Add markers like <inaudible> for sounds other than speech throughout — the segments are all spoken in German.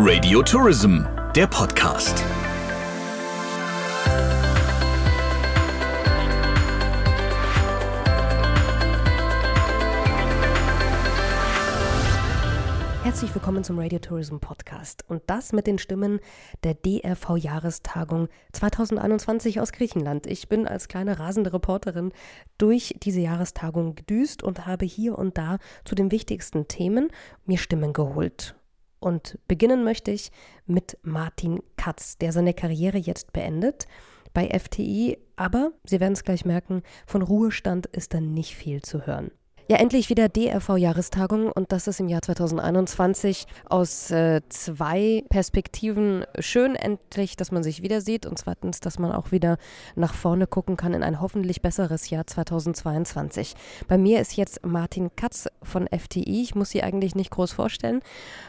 Radio Tourism, der Podcast. Herzlich willkommen zum Radio Tourism Podcast und das mit den Stimmen der DRV Jahrestagung 2021 aus Griechenland. Ich bin als kleine rasende Reporterin durch diese Jahrestagung gedüst und habe hier und da zu den wichtigsten Themen mir Stimmen geholt. Und beginnen möchte ich mit Martin Katz, der seine Karriere jetzt beendet bei FTI, aber Sie werden es gleich merken, von Ruhestand ist dann nicht viel zu hören. Ja, endlich wieder DRV-Jahrestagung und das ist im Jahr 2021 aus äh, zwei Perspektiven schön endlich, dass man sich wieder sieht und zweitens, dass man auch wieder nach vorne gucken kann in ein hoffentlich besseres Jahr 2022. Bei mir ist jetzt Martin Katz von FTI. Ich muss Sie eigentlich nicht groß vorstellen.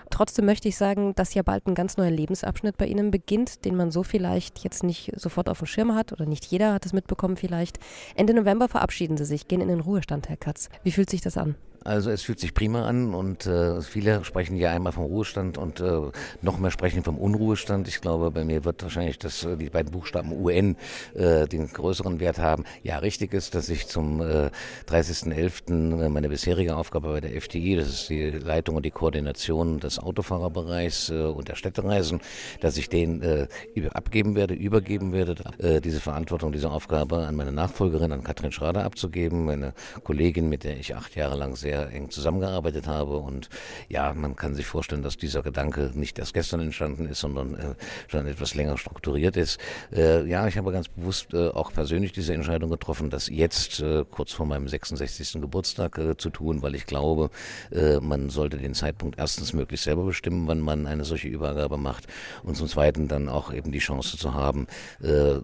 Trotzdem möchte ich sagen, dass ja bald ein ganz neuer Lebensabschnitt bei Ihnen beginnt, den man so vielleicht jetzt nicht sofort auf dem Schirm hat oder nicht jeder hat es mitbekommen vielleicht. Ende November verabschieden Sie sich, gehen in den Ruhestand, Herr Katz. Wie fühlt sich das an? Also es fühlt sich prima an und äh, viele sprechen ja einmal vom Ruhestand und äh, noch mehr sprechen vom Unruhestand. Ich glaube, bei mir wird wahrscheinlich das, äh, die beiden Buchstaben UN äh, den größeren Wert haben. Ja, richtig ist, dass ich zum äh, 30.11. Äh, meine bisherige Aufgabe bei der FDI, das ist die Leitung und die Koordination des Autofahrerbereichs äh, und der Städtereisen, dass ich den äh, abgeben werde, übergeben werde, äh, diese Verantwortung, diese Aufgabe an meine Nachfolgerin, an Katrin Schrader abzugeben, meine Kollegin, mit der ich acht Jahre lang sehr sehr eng zusammengearbeitet habe. Und ja, man kann sich vorstellen, dass dieser Gedanke nicht erst gestern entstanden ist, sondern äh, schon etwas länger strukturiert ist. Äh, ja, ich habe ganz bewusst äh, auch persönlich diese Entscheidung getroffen, das jetzt äh, kurz vor meinem 66. Geburtstag äh, zu tun, weil ich glaube, äh, man sollte den Zeitpunkt erstens möglichst selber bestimmen, wann man eine solche Übergabe macht und zum Zweiten dann auch eben die Chance zu haben,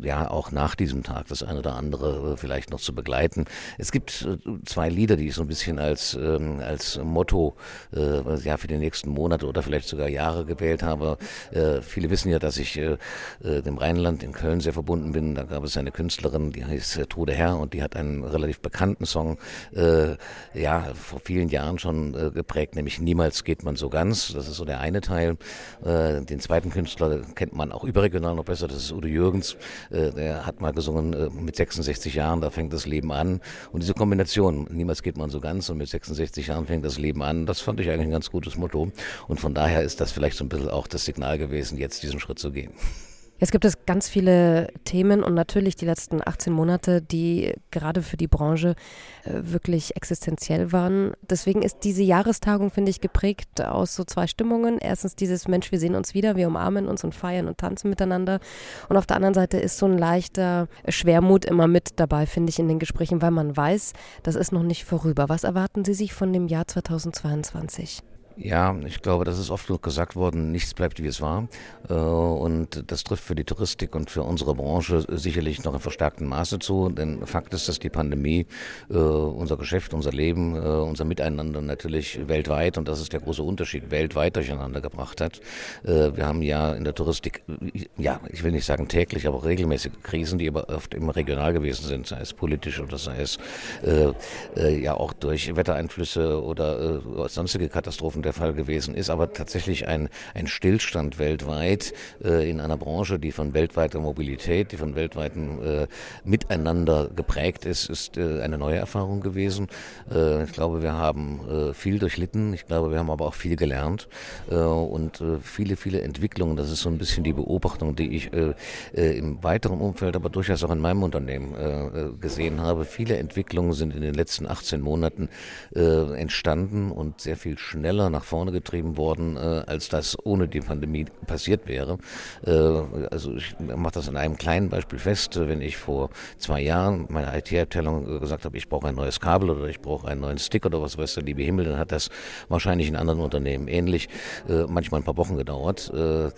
ja, auch nach diesem Tag das eine oder andere vielleicht noch zu begleiten. Es gibt zwei Lieder, die ich so ein bisschen als ähm, als Motto äh, ja, für die nächsten Monate oder vielleicht sogar Jahre gewählt habe. Äh, viele wissen ja, dass ich äh, äh dem Rheinland in Köln sehr verbunden bin. Da gab es eine Künstlerin, die heißt äh, Tode Herr und die hat einen relativ bekannten Song äh, ja vor vielen Jahren schon äh, geprägt, nämlich Niemals geht man so ganz. Das ist so der eine Teil. Äh, den zweiten Künstler kennt man auch überregional noch besser, das ist Udo Jürgens. Äh, der hat mal gesungen äh, mit 66 Jahren, da fängt das Leben an. Und diese Kombination, Niemals geht man so ganz und mit 66 66 Jahren fängt das Leben an. Das fand ich eigentlich ein ganz gutes Motto. Und von daher ist das vielleicht so ein bisschen auch das Signal gewesen, jetzt diesen Schritt zu gehen. Jetzt gibt es ganz viele Themen und natürlich die letzten 18 Monate, die gerade für die Branche äh, wirklich existenziell waren. Deswegen ist diese Jahrestagung, finde ich, geprägt aus so zwei Stimmungen. Erstens dieses Mensch, wir sehen uns wieder, wir umarmen uns und feiern und tanzen miteinander. Und auf der anderen Seite ist so ein leichter Schwermut immer mit dabei, finde ich, in den Gesprächen, weil man weiß, das ist noch nicht vorüber. Was erwarten Sie sich von dem Jahr 2022? Ja, ich glaube, das ist oft genug gesagt worden, nichts bleibt wie es war. Äh, und das trifft für die Touristik und für unsere Branche sicherlich noch in verstärktem Maße zu. Denn Fakt ist, dass die Pandemie äh, unser Geschäft, unser Leben, äh, unser Miteinander natürlich weltweit, und das ist der große Unterschied, weltweit durcheinander gebracht hat. Wir haben ja in der Touristik, ja, ich will nicht sagen täglich, aber regelmäßige Krisen, die aber oft immer regional gewesen sind, sei es politisch oder sei es ja auch durch Wettereinflüsse oder sonstige Katastrophen der Fall gewesen ist, aber tatsächlich ein, ein Stillstand weltweit äh, in einer Branche, die von weltweiter Mobilität, die von weltweitem äh, Miteinander geprägt ist, ist äh, eine neue Erfahrung gewesen. Äh, ich glaube, wir haben äh, viel durchlitten, ich glaube, wir haben aber auch viel gelernt äh, und viele, viele Entwicklungen. Das ist so ein bisschen die Beobachtung, die ich im weiteren Umfeld, aber durchaus auch in meinem Unternehmen gesehen habe. Viele Entwicklungen sind in den letzten 18 Monaten entstanden und sehr viel schneller nach vorne getrieben worden, äh, als das ohne die Pandemie passiert wäre. Äh, also ich mache das an einem kleinen Beispiel fest. Wenn ich vor zwei Jahren meiner IT-Abteilung gesagt habe, ich brauche ein neues Kabel oder ich brauche einen neuen Stick oder was weiß der liebe Himmel, dann hat das wahrscheinlich in anderen Unternehmen ähnlich äh, manchmal ein paar Wochen gedauert. Äh, äh,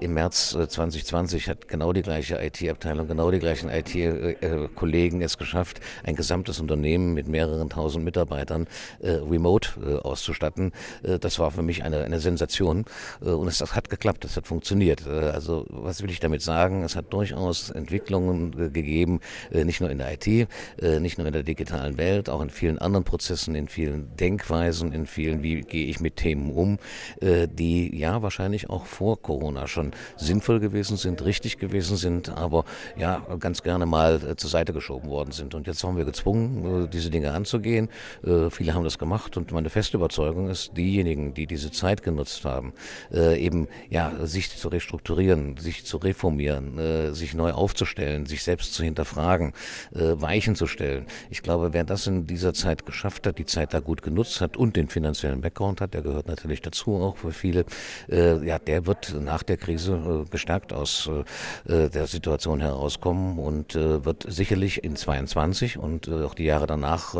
Im März 2020 hat genau die gleiche IT-Abteilung, genau die gleichen IT-Kollegen es geschafft, ein gesamtes Unternehmen mit mehreren tausend Mitarbeitern remote auszustatten Äh, das war für mich eine, eine Sensation äh, und es hat geklappt, es hat funktioniert. Äh, also was will ich damit sagen? Es hat durchaus Entwicklungen gegeben, nicht nur in der IT, nicht nur in der digitalen Welt, auch in vielen anderen Prozessen, in vielen Denkweisen, in vielen, wie gehe ich mit Themen um, die ja wahrscheinlich auch vor Corona schon sinnvoll gewesen sind, richtig gewesen sind, aber ja ganz gerne mal zur Seite geschoben worden sind. Und jetzt waren wir gezwungen, diese Dinge anzugehen. Viele haben das gemacht und meine feste Überzeugung ist, diejenigen, die diese Zeit genutzt haben, eben ja sich zu restrukturieren, sich zu reformieren, äh, sich neu aufzustellen, sich selbst zu hinterfragen, äh, Weichen zu stellen. Ich glaube, wer das in dieser Zeit geschafft hat, die Zeit da gut genutzt hat und den finanziellen Background hat, der gehört natürlich dazu auch für viele, äh, ja, der wird nach der Krise äh, gestärkt aus äh, der Situation herauskommen und äh, wird sicherlich in 22 und auch die Jahre danach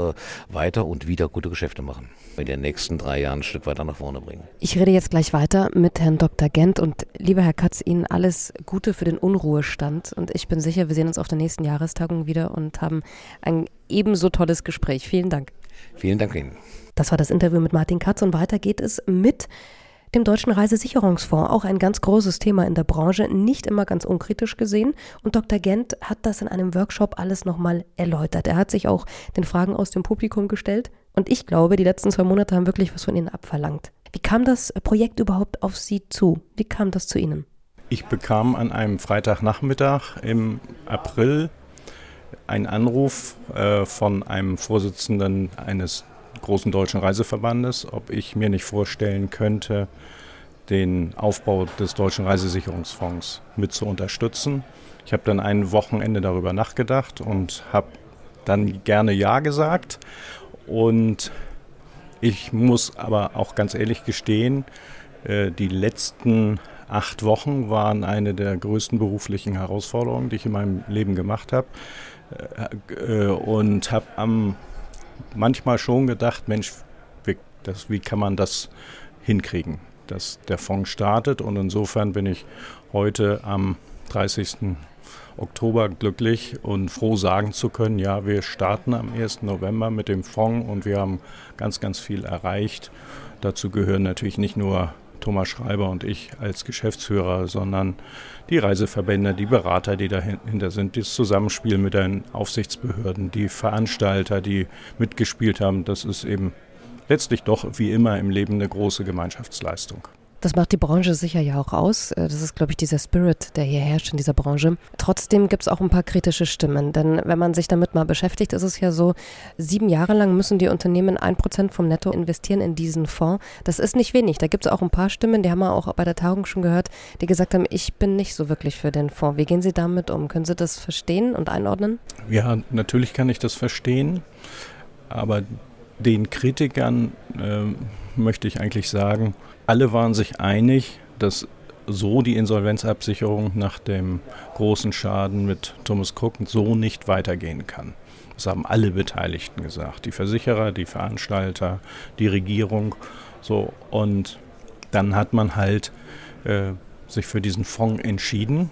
weiter und wieder gute Geschäfte machen. In den nächsten drei Jahren ein Stück weiter nach vorne bringen. Ich rede jetzt gleich weiter mit Herrn Dr. Gent und lieber Herr Katz, Ihnen alles Gute für den Unruhestand und ich bin sicher, wir sehen uns auf der nächsten Jahrestagung wieder und haben ein ebenso tolles Gespräch. Vielen Dank. Vielen Dank Ihnen. Das war das Interview mit Martin Katz und weiter geht es mit dem Deutschen Reisesicherungsfonds, auch ein ganz großes Thema in der Branche, nicht immer ganz unkritisch gesehen. Und Dr. Gent hat das in einem Workshop alles nochmal erläutert. Er hat sich auch den Fragen aus dem Publikum gestellt. Und ich glaube, die letzten zwei Monate haben wirklich was von Ihnen abverlangt. Wie kam das Projekt überhaupt auf Sie zu? Wie kam das zu Ihnen? Ich bekam an einem Freitagnachmittag im April einen Anruf äh, von einem Vorsitzenden eines großen deutschen Reiseverbandes, ob ich mir nicht vorstellen könnte, den Aufbau des deutschen Reisesicherungsfonds mit zu unterstützen. Ich habe dann ein Wochenende darüber nachgedacht und habe dann gerne Ja gesagt. Und ich muss aber auch ganz ehrlich gestehen, äh, die letzten acht Wochen waren eine der größten beruflichen Herausforderungen, die ich in meinem Leben gemacht habe. Äh, und habe am manchmal schon gedacht, Mensch, wie, das, wie kann man das hinkriegen, dass der Fonds startet. Und insofern bin ich heute am 30. Oktober glücklich und froh sagen zu können, ja, wir starten am 1. November mit dem Fonds und wir haben ganz, ganz viel erreicht. Dazu gehören natürlich nicht nur Thomas Schreiber und ich als Geschäftsführer, sondern die Reiseverbände, die Berater, die dahinter sind, das Zusammenspiel mit den Aufsichtsbehörden, die Veranstalter, die mitgespielt haben. Das ist eben letztlich doch wie immer im Leben eine große Gemeinschaftsleistung. Das macht die Branche sicher ja auch aus. Äh, das ist, glaube ich, dieser Spirit, der hier herrscht in dieser Branche. Trotzdem gibt es auch ein paar kritische Stimmen. Denn wenn man sich damit mal beschäftigt, ist es ja so, sieben Jahre lang müssen die Unternehmen ein Prozent vom Netto investieren in diesen Fonds. Das ist nicht wenig. Da gibt es auch ein paar Stimmen, die haben wir auch bei der Tagung schon gehört, die gesagt haben, ich bin nicht so wirklich für den Fonds. Wie gehen Sie damit um? Können Sie das verstehen und einordnen? Ja, natürlich kann ich das verstehen. Aber den Kritikern äh, möchte ich eigentlich sagen, alle waren sich einig, dass so die Insolvenzabsicherung nach dem großen Schaden mit Thomas Cook so nicht weitergehen kann. Das haben alle Beteiligten gesagt. Die Versicherer, die Veranstalter, die Regierung. So, und dann hat man halt äh, sich für diesen Fonds entschieden.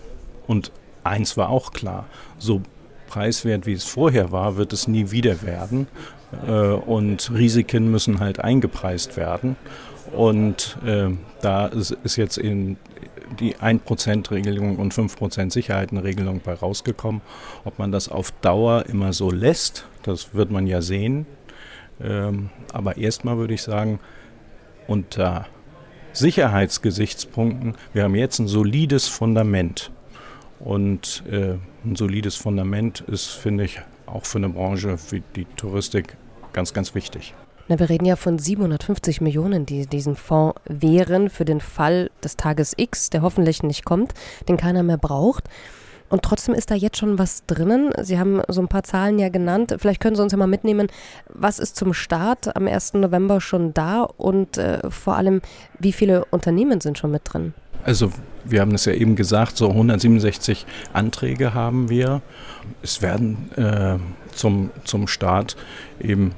Und eins war auch klar, so preiswert wie es vorher war, wird es nie wieder werden. Äh, und Risiken müssen halt eingepreist werden. Und äh, da ist, ist, jetzt in die 1%-Regelung und 5% Sicherheitenregelung bei rausgekommen. Ob man das auf Dauer immer so lässt, das wird man ja sehen. Ähm, aber erstmal würde ich sagen, unter Sicherheitsgesichtspunkten, wir haben jetzt ein solides Fundament. Und äh, ein solides Fundament ist, finde ich, auch für eine Branche wie die Touristik ganz, ganz wichtig. Na, wir reden ja von 750 Millionen, die diesen Fonds wären für den Fall des Tages X, der hoffentlich nicht kommt, den keiner mehr braucht. Und trotzdem ist da jetzt schon was drinnen. Sie haben so ein paar Zahlen ja genannt. Vielleicht können Sie uns ja mal mitnehmen, was ist zum Start am 1. November schon da und äh, vor allem, wie viele Unternehmen sind schon mit drin? Also wir haben es ja eben gesagt, so 167 Anträge haben wir. Es werden äh, zum, zum Start eben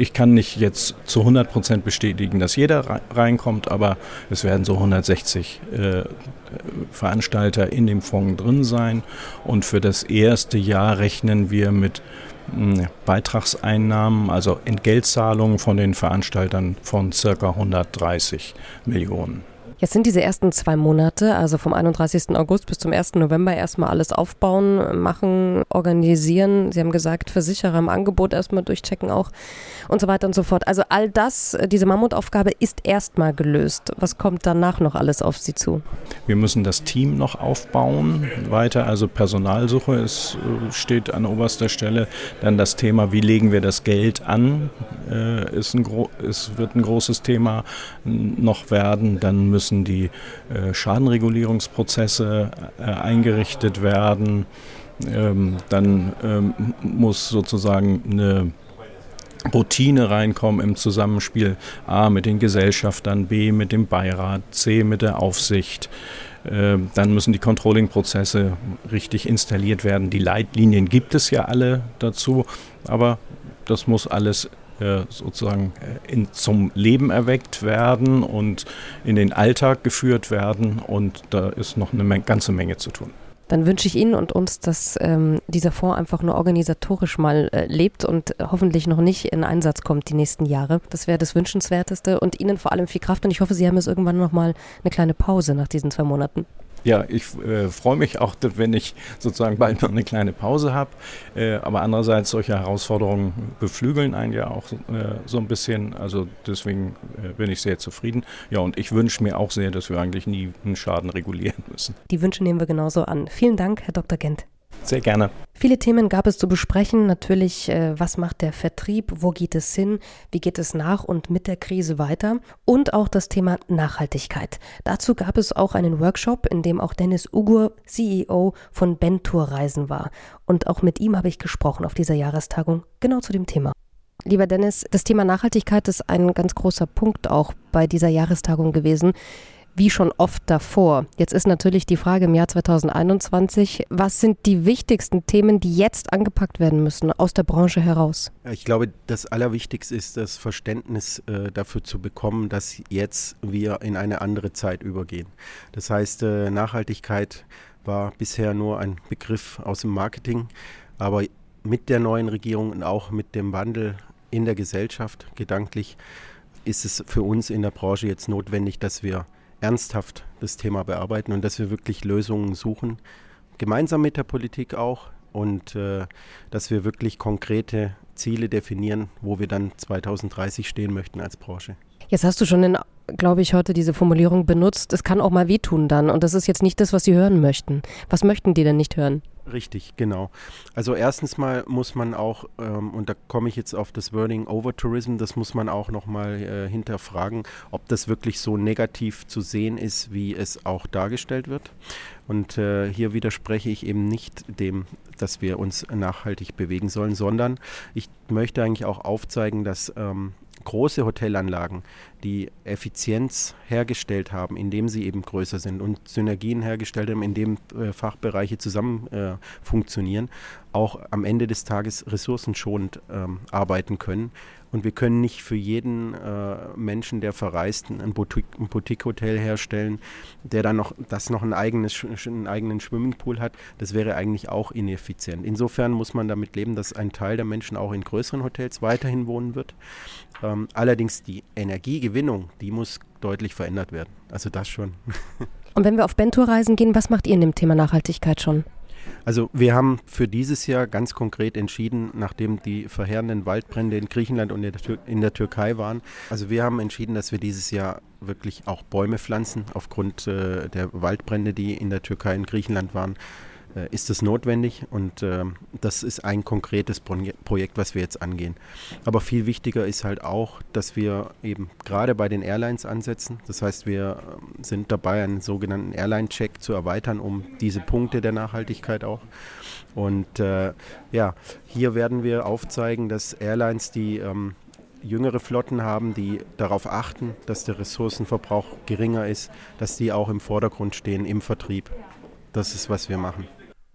ich kann nicht jetzt zu 100 Prozent bestätigen, dass jeder reinkommt, aber es werden so 160 äh, Veranstalter in dem Fonds drin sein. Und für das erste Jahr rechnen wir mit Beitragseinnahmen, also Entgeltzahlungen von den Veranstaltern von circa 130 Millionen. Jetzt sind diese ersten zwei Monate, also vom 31. August bis zum 1. November, erstmal alles aufbauen, machen, organisieren. Sie haben gesagt, Versicherer im Angebot erstmal durchchecken auch und so weiter und so fort. Also all das, diese Mammutaufgabe ist erstmal gelöst. Was kommt danach noch alles auf Sie zu? Wir müssen das Team noch aufbauen, weiter. Also Personalsuche ist, äh, steht an oberster Stelle. Dann das Thema, wie legen wir das Geld an, äh, ist ein, ist, wird ein großes Thema noch werden. Dann müssen müssen die äh, Schadenregulierungsprozesse äh, eingerichtet werden. Ähm, dann ähm, muss sozusagen eine Routine reinkommen im Zusammenspiel A mit den Gesellschaftern, B mit dem Beirat, C mit der Aufsicht. Ähm, dann müssen die Controlling-Prozesse richtig installiert werden. Die Leitlinien gibt es ja alle dazu, aber das muss alles äh, sozusagen äh, in, zum Leben erweckt werden und in den Alltag geführt werden. Und da ist noch eine ganze Menge zu tun dann wünsche ich Ihnen und uns, dass ähm, dieser Fonds einfach nur organisatorisch mal äh, lebt und hoffentlich noch nicht in Einsatz kommt die nächsten Jahre. Das wäre das Wünschenswerteste und Ihnen vor allem viel Kraft und ich hoffe, Sie haben jetzt irgendwann noch mal eine kleine Pause nach diesen zwei Monaten. Ja, ich äh, freue mich auch, wenn ich sozusagen bald noch eine kleine Pause habe. Äh, aber andererseits, solche Herausforderungen beflügeln einen ja auch äh, so ein bisschen. Also deswegen äh, bin ich sehr zufrieden. Ja, und ich wünsche mir auch sehr, dass wir eigentlich nie einen Schaden regulieren müssen. Die Wünsche nehmen wir genauso an. Vielen Dank, Herr Dr. Gent. Sehr gerne. Viele Themen gab es zu besprechen. Natürlich, äh, was macht der Vertrieb? Wo geht es hin? Wie geht es nach und mit der Krise weiter? Und auch das Thema Nachhaltigkeit. Dazu gab es auch einen Workshop, in dem auch Dennis Ugur, CEO von Bentour Reisen war. Und auch mit ihm habe ich gesprochen auf dieser Jahrestagung genau zu dem Thema. Lieber Dennis, das Thema Nachhaltigkeit ist ein ganz großer Punkt auch bei dieser Jahrestagung gewesen wie schon oft davor. Jetzt ist natürlich die Frage im Jahr 2021, was sind die wichtigsten Themen, die jetzt angepackt werden müssen aus der Branche heraus? Ich glaube, das Allerwichtigste ist das Verständnis äh, dafür zu bekommen, dass jetzt wir in eine andere Zeit übergehen. Das heißt, äh, Nachhaltigkeit war bisher nur ein Begriff aus dem Marketing, aber mit der neuen Regierung und auch mit dem Wandel in der Gesellschaft gedanklich ist es für uns in der Branche jetzt notwendig, dass wir ernsthaft das Thema bearbeiten und dass wir wirklich Lösungen suchen, gemeinsam mit der Politik auch und äh, dass wir wirklich konkrete Ziele definieren, wo wir dann 2030 stehen möchten als Branche. Jetzt hast du schon in glaube ich, heute diese Formulierung benutzt, es kann auch mal wehtun dann. Und das ist jetzt nicht das, was Sie hören möchten. Was möchten die denn nicht hören? Richtig, genau. Also erstens mal muss man auch, ähm, und da komme ich jetzt auf das Wording Overtourism, das muss man auch nochmal äh, hinterfragen, ob das wirklich so negativ zu sehen ist, wie es auch dargestellt wird. Und äh, hier widerspreche ich eben nicht dem, dass wir uns nachhaltig bewegen sollen, sondern ich möchte eigentlich auch aufzeigen, dass ähm, große Hotelanlagen, die Effizienz hergestellt haben, indem sie eben größer sind und Synergien hergestellt haben, indem äh, Fachbereiche zusammen äh, funktionieren, auch am Ende des Tages ressourcenschonend ähm, arbeiten können. Und wir können nicht für jeden äh, Menschen, der verreist, ein Boutique-Hotel herstellen, der dann noch, das noch ein eigenes, einen eigenen Swimmingpool hat. Das wäre eigentlich auch ineffizient. Insofern muss man damit leben, dass ein Teil der Menschen auch in größeren Hotels weiterhin wohnen wird. Ähm, allerdings die Energiegewinnung, die muss deutlich verändert werden. Also das schon. <laughs> Und wenn wir auf Bentour-Reisen gehen, was macht ihr in dem Thema Nachhaltigkeit schon? Also wir haben für dieses Jahr ganz konkret entschieden, nachdem die verheerenden Waldbrände in Griechenland und in der, Türkei waren, also wir haben entschieden, dass wir dieses Jahr wirklich auch Bäume pflanzen aufgrund äh, der Waldbrände, die in der Türkei und Griechenland waren. Äh, ist es notwendig und äh, das ist ein konkretes Projekt, was wir jetzt angehen. Aber viel wichtiger ist halt auch, dass wir eben gerade bei den Airlines ansetzen. Das heißt, wir ähm, sind dabei, einen sogenannten Airline-Check zu erweitern, um diese Punkte der Nachhaltigkeit auch. Und äh, ja, hier werden wir aufzeigen, dass Airlines, die ähm, jüngere Flotten haben, die darauf achten, dass der Ressourcenverbrauch geringer ist, dass die auch im Vordergrund stehen im Vertrieb. Das ist, was wir machen.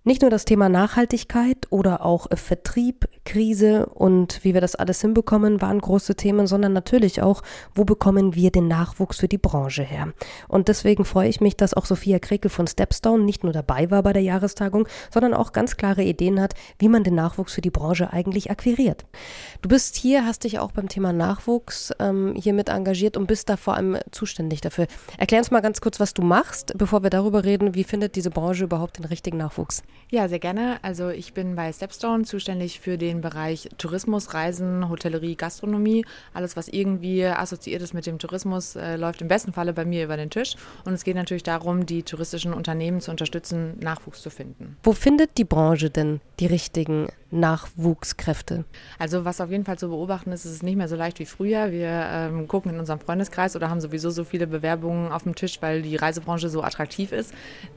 Nicht nur das Thema Nachhaltigkeit oder auch Vertrieb, Krise und wie wir das alles hinbekommen, waren große Themen, sondern natürlich auch, wo bekommen wir den Nachwuchs für die Branche her. Und deswegen freue ich mich, dass auch Sophia Krekel von Stepstone nicht nur dabei war bei der Jahrestagung, sondern auch ganz klare Ideen hat, wie man den Nachwuchs für die Branche eigentlich akquiriert. Du bist hier, hast dich auch beim Thema Nachwuchs ähm, hier engagiert und bist da vor allem zuständig dafür. Erklär uns mal ganz kurz, was du machst, bevor wir darüber reden, wie findet diese Branche überhaupt den richtigen Nachwuchs? Ja, sehr gerne. Also ich bin bei Stepstone zuständig für den Bereich Tourismus, Reisen, Hotellerie, Gastronomie. Alles, was irgendwie assoziiert ist mit dem Tourismus, äh, läuft im besten Falle bei mir über den Tisch. Und es geht natürlich darum, die touristischen Unternehmen zu unterstützen, Nachwuchs zu finden. Wo findet die Branche denn die richtigen Nachwuchskräfte? Also was auf jeden Fall zu beobachten ist, ist es nicht mehr so leicht wie früher. Wir ähm, gucken in unserem Freundeskreis oder haben sowieso so viele Bewerbungen auf dem Tisch, weil die Reisebranche so attraktiv ist.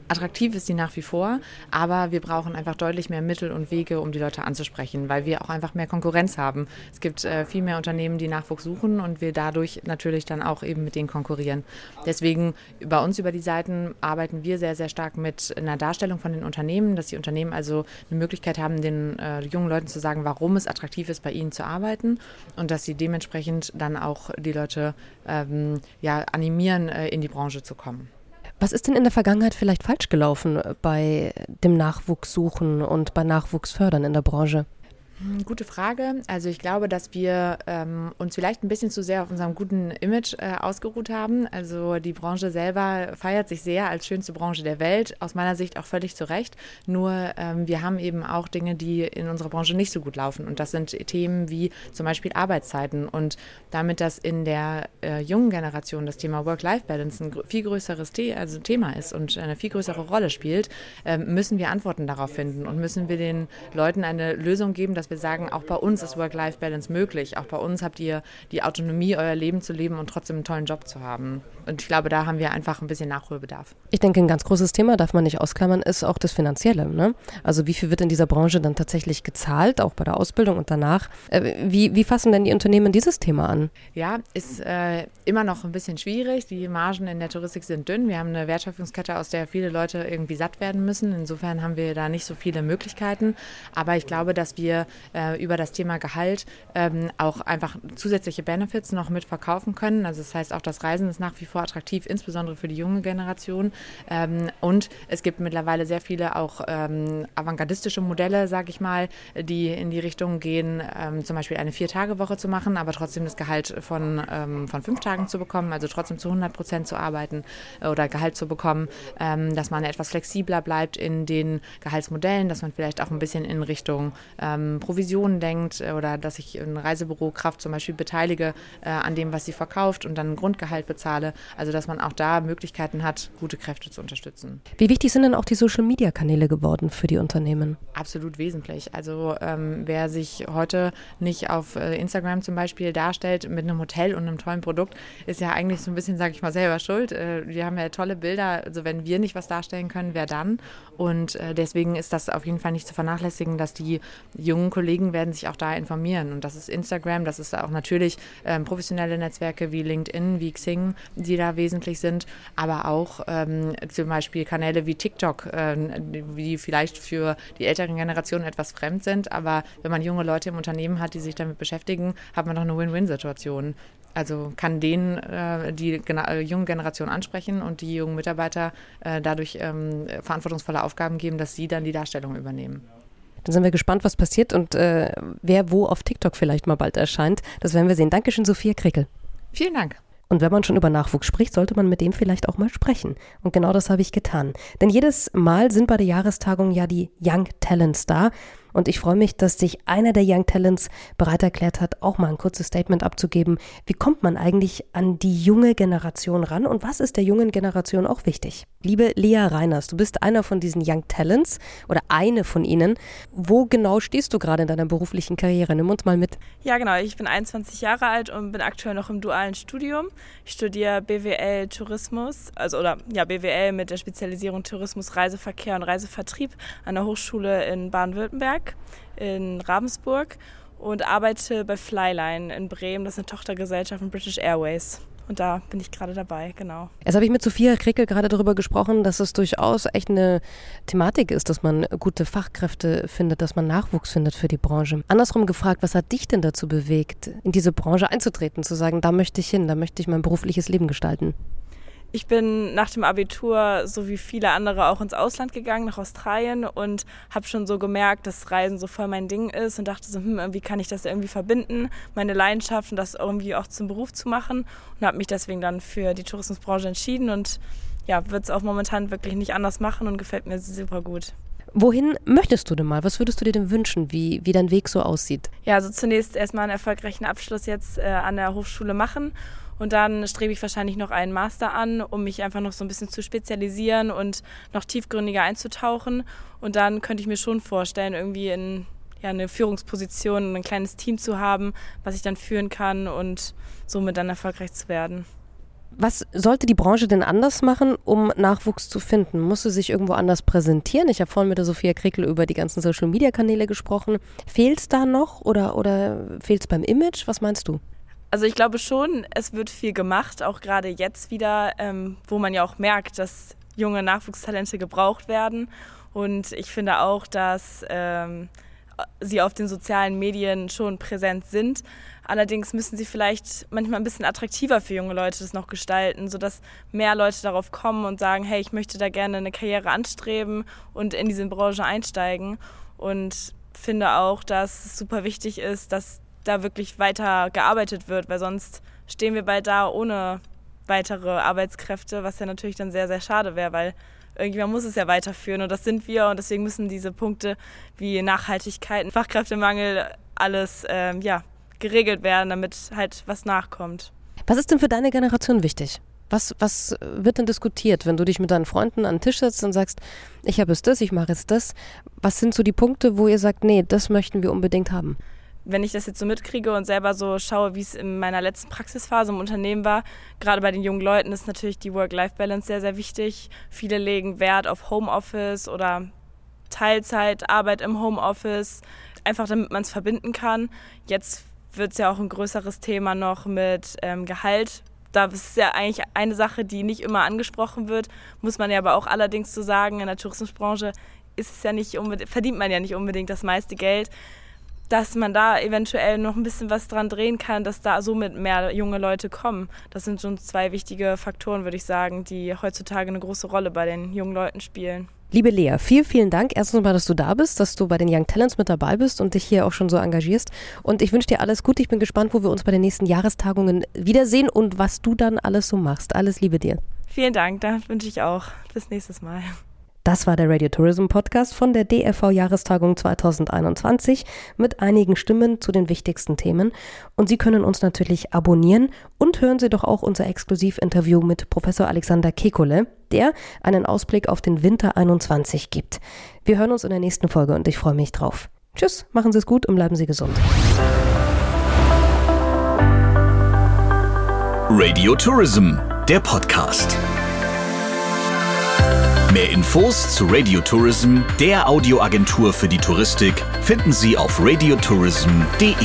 Attraktiv ist sie nach wie vor, aber wir brauchen einfach deutlich mehr Mittel und Wege, um die Leute anzusprechen, weil wir auch einfach mehr Konkurrenz haben. Es gibt äh, viel mehr Unternehmen, die Nachwuchs suchen und wir dadurch natürlich dann auch eben mit denen konkurrieren. Deswegen bei uns über die Seiten arbeiten wir sehr, sehr stark mit einer Darstellung von den Unternehmen, dass die Unternehmen also eine Möglichkeit haben, den äh, jungen Leuten zu sagen, warum es attraktiv ist, bei ihnen zu arbeiten und dass sie dementsprechend dann auch die Leute ähm, ja, animieren, äh, in die Branche zu kommen. Was ist denn in der Vergangenheit vielleicht falsch gelaufen bei dem Nachwuchssuchen und bei Nachwuchsfördern in der Branche? Hm, gute Frage. Also ich glaube, dass wir ähm, uns vielleicht ein bisschen zu sehr auf unserem guten Image äh, ausgeruht haben. Also die Branche selber feiert sich sehr als schönste Branche der Welt, aus meiner Sicht auch völlig zu Recht. Nur ähm, wir haben eben auch Dinge, die in unserer Branche nicht so gut laufen. Und das sind Themen wie zum Beispiel Arbeitszeiten. Und damit das in der äh, jungen Generation das Thema Work-Life-Balance ein viel größeres The also Thema ist und eine viel größere Rolle spielt, äh, müssen wir Antworten darauf finden und müssen wir den Leuten eine Lösung geben, dass wir sagen, auch bei uns ist Work-Life-Balance möglich. Auch bei uns habt ihr die Autonomie, euer Leben zu leben und trotzdem einen tollen Job zu haben. Und ich glaube, da haben wir einfach ein bisschen Nachholbedarf. Ich denke, ein ganz großes Thema, darf man nicht ausklammern, ist auch das Finanzielle. Ne? Also wie viel wird in dieser Branche dann tatsächlich gezahlt, auch bei der Ausbildung und danach? Äh, wie, wie fassen denn die Unternehmen dieses Thema an? Ja, ist äh, immer noch ein bisschen schwierig. Die Margen in der Touristik sind dünn. Wir haben eine Wertschöpfungskette, aus der viele Leute irgendwie satt werden müssen. Insofern haben wir da nicht so viele Möglichkeiten. Aber ich glaube, dass wir äh, über das Thema Gehalt ähm, auch einfach zusätzliche Benefits noch mit verkaufen können. Also das heißt auch, das Reisen ist nach wie vor attraktiv, insbesondere für die junge Generation. Ähm, und es gibt mittlerweile sehr viele auch ähm, avantgardistische Modelle, sage ich mal, die in die Richtung gehen, ähm, zum Beispiel eine Vier-Tage-Woche zu machen, aber trotzdem das Gehalt von, ähm, von fünf Tagen zu bekommen, also trotzdem zu 100 Prozent zu arbeiten äh, oder Gehalt zu bekommen, ähm, dass man etwas flexibler bleibt in den Gehaltsmodellen, dass man vielleicht auch ein bisschen in Richtung Provisionen denkt äh, oder dass ich ein Reisebürokraft zum Beispiel beteilige äh, an dem, was sie verkauft und dann ein Grundgehalt bezahle. Also dass man auch da Möglichkeiten hat, gute Kräfte zu unterstützen. Wie wichtig sind denn auch die Social-Media-Kanäle geworden für die Unternehmen? Absolut wesentlich. Also ähm, wer sich heute nicht auf äh, Instagram zum Beispiel darstellt mit einem Hotel und einem tollen Produkt, ist ja eigentlich so ein bisschen, sage ich mal, selber schuld. Äh, wir haben ja tolle Bilder. Also wenn wir nicht was darstellen können, wer dann? Und äh, deswegen ist das auf jeden Fall nicht zu vernachlässigen, dass die jungen Kollegen werden sich auch da informieren. Und das ist Instagram, das ist auch natürlich ähm, professionelle Netzwerke wie LinkedIn, wie Xing, die da wesentlich sind, aber auch ähm, zum Beispiel Kanäle wie TikTok, äh, die vielleicht für die älteren Generationen etwas fremd sind. Aber wenn man junge Leute im Unternehmen hat, die sich damit beschäftigen, hat man doch eine Win-Win-Situation. Also kann den äh, die äh, junge Generation ansprechen und die jungen Mitarbeiter äh, dadurch ähm, verantwortungsvolle Aufgaben geben, dass sie dann die Darstellung übernehmen. Dann sind wir gespannt, was passiert und äh, wer wo auf TikTok vielleicht mal bald erscheint. Das werden wir sehen. Dankeschön, Sophia Krickel. Vielen Dank. Und wenn man schon über Nachwuchs spricht, sollte man mit dem vielleicht auch mal sprechen. Und genau das habe ich getan. Denn jedes Mal sind bei der Jahrestagung ja die Young Talents da. Und ich freue mich, dass sich einer der Young Talents bereit erklärt hat, auch mal ein kurzes Statement abzugeben. Wie kommt man eigentlich an die junge Generation ran und was ist der jungen Generation auch wichtig? Liebe Lea Reiners, du bist einer von diesen Young Talents oder eine von ihnen. Wo genau stehst du gerade in deiner beruflichen Karriere? Nimm uns mal mit. Ja, genau. Ich bin 21 Jahre alt und bin aktuell noch im dualen Studium. Ich studiere BWL Tourismus, also oder ja, BWL mit der Spezialisierung Tourismus, Reiseverkehr und Reisevertrieb an der Hochschule in Baden-Württemberg in Ravensburg. und arbeite bei Flyline in Bremen. Das ist eine Tochtergesellschaft von British Airways. Und da bin ich gerade dabei, genau. Jetzt habe ich mit Sophia Krickel gerade darüber gesprochen, dass es durchaus echt eine Thematik ist, dass man gute Fachkräfte findet, dass man Nachwuchs findet für die Branche. Andersrum gefragt, was hat dich denn dazu bewegt, in diese Branche einzutreten, zu sagen, da möchte ich hin, da möchte ich mein berufliches Leben gestalten? Ich bin nach dem Abitur, so wie viele andere, auch ins Ausland gegangen, nach Australien und habe schon so gemerkt, dass Reisen so voll mein Ding ist und dachte so, hm, wie kann ich das irgendwie verbinden, meine Leidenschaft und das irgendwie auch zum Beruf zu machen und habe mich deswegen dann für die Tourismusbranche entschieden und ja, wird es auch momentan wirklich nicht anders machen und gefällt mir super gut. Wohin möchtest du denn mal? Was würdest du dir denn wünschen, wie, wie dein Weg so aussieht? Ja, also zunächst erstmal einen erfolgreichen Abschluss jetzt äh, an der Hochschule machen und dann strebe ich wahrscheinlich noch einen Master an, um mich einfach noch so ein bisschen zu spezialisieren und noch tiefgründiger einzutauchen. Und dann könnte ich mir schon vorstellen, irgendwie in ja, eine Führungsposition, ein kleines Team zu haben, was ich dann führen kann und somit dann erfolgreich zu werden. Was sollte die Branche denn anders machen, um Nachwuchs zu finden? Muss sie sich irgendwo anders präsentieren? Ich habe vorhin mit der Sophia Krickel über die ganzen Social-Media-Kanäle gesprochen. Fehlt es da noch oder, oder fehlt es beim Image? Was meinst du? Also ich glaube schon, es wird viel gemacht, auch gerade jetzt wieder, ähm, wo man ja auch merkt, dass junge Nachwuchstalente gebraucht werden. Und ich finde auch, dass ähm, sie auf den sozialen Medien schon präsent sind. Allerdings müssen sie vielleicht manchmal ein bisschen attraktiver für junge Leute das noch gestalten, sodass mehr Leute darauf kommen und sagen, hey, ich möchte da gerne eine Karriere anstreben und in diese Branche einsteigen. Und finde auch, dass es super wichtig ist, dass da wirklich weiter gearbeitet wird, weil sonst stehen wir bald da ohne weitere Arbeitskräfte, was ja natürlich dann sehr, sehr schade wäre, weil irgendjemand muss es ja weiterführen und das sind wir und deswegen müssen diese Punkte wie Nachhaltigkeit, Fachkräftemangel, alles ähm, ja, geregelt werden, damit halt was nachkommt. Was ist denn für deine Generation wichtig? Was, was wird denn diskutiert, wenn du dich mit deinen Freunden an den Tisch setzt und sagst, ich habe es das, ich mache es das? Was sind so die Punkte, wo ihr sagt, nee, das möchten wir unbedingt haben? Wenn ich das jetzt so mitkriege und selber so schaue, wie es in meiner letzten Praxisphase im Unternehmen war, gerade bei den jungen Leuten ist natürlich die Work-Life-Balance sehr, sehr wichtig. Viele legen Wert auf Homeoffice oder Teilzeit, Arbeit im Homeoffice, einfach damit man es verbinden kann. Jetzt wird es ja auch ein größeres Thema noch mit ähm, Gehalt. Da ist ja eigentlich eine Sache, die nicht immer angesprochen wird, muss man ja aber auch allerdings so sagen, in der Tourismusbranche ist es ja nicht verdient man ja nicht unbedingt das meiste Geld dass man da eventuell noch ein bisschen was dran drehen kann, dass da somit mehr junge Leute kommen. Das sind schon zwei wichtige Faktoren, würde ich sagen, die heutzutage eine große Rolle bei den jungen Leuten spielen. Liebe Lea, vielen, vielen Dank erstens mal, dass du da bist, dass du bei den Young Talents mit dabei bist und dich hier auch schon so engagierst. Und ich wünsche dir alles Gute. Ich bin gespannt, wo wir uns bei den nächsten Jahrestagungen wiedersehen und was du dann alles so machst. Alles Liebe dir. Vielen Dank, da wünsche ich auch. Bis nächstes Mal. Das war der Radio Tourism Podcast von der DRV Jahrestagung 2021 mit einigen Stimmen zu den wichtigsten Themen. Und Sie können uns natürlich abonnieren und hören Sie doch auch unser Exklusivinterview mit Professor Alexander Kekule, der einen Ausblick auf den Winter 21 gibt. Wir hören uns in der nächsten Folge und ich freue mich drauf. Tschüss, machen Sie es gut und bleiben Sie gesund. Radio Tourism, der Podcast. Mehr Infos zu Radio Tourism, der Audioagentur für die Touristik, finden Sie auf radiotourism.de.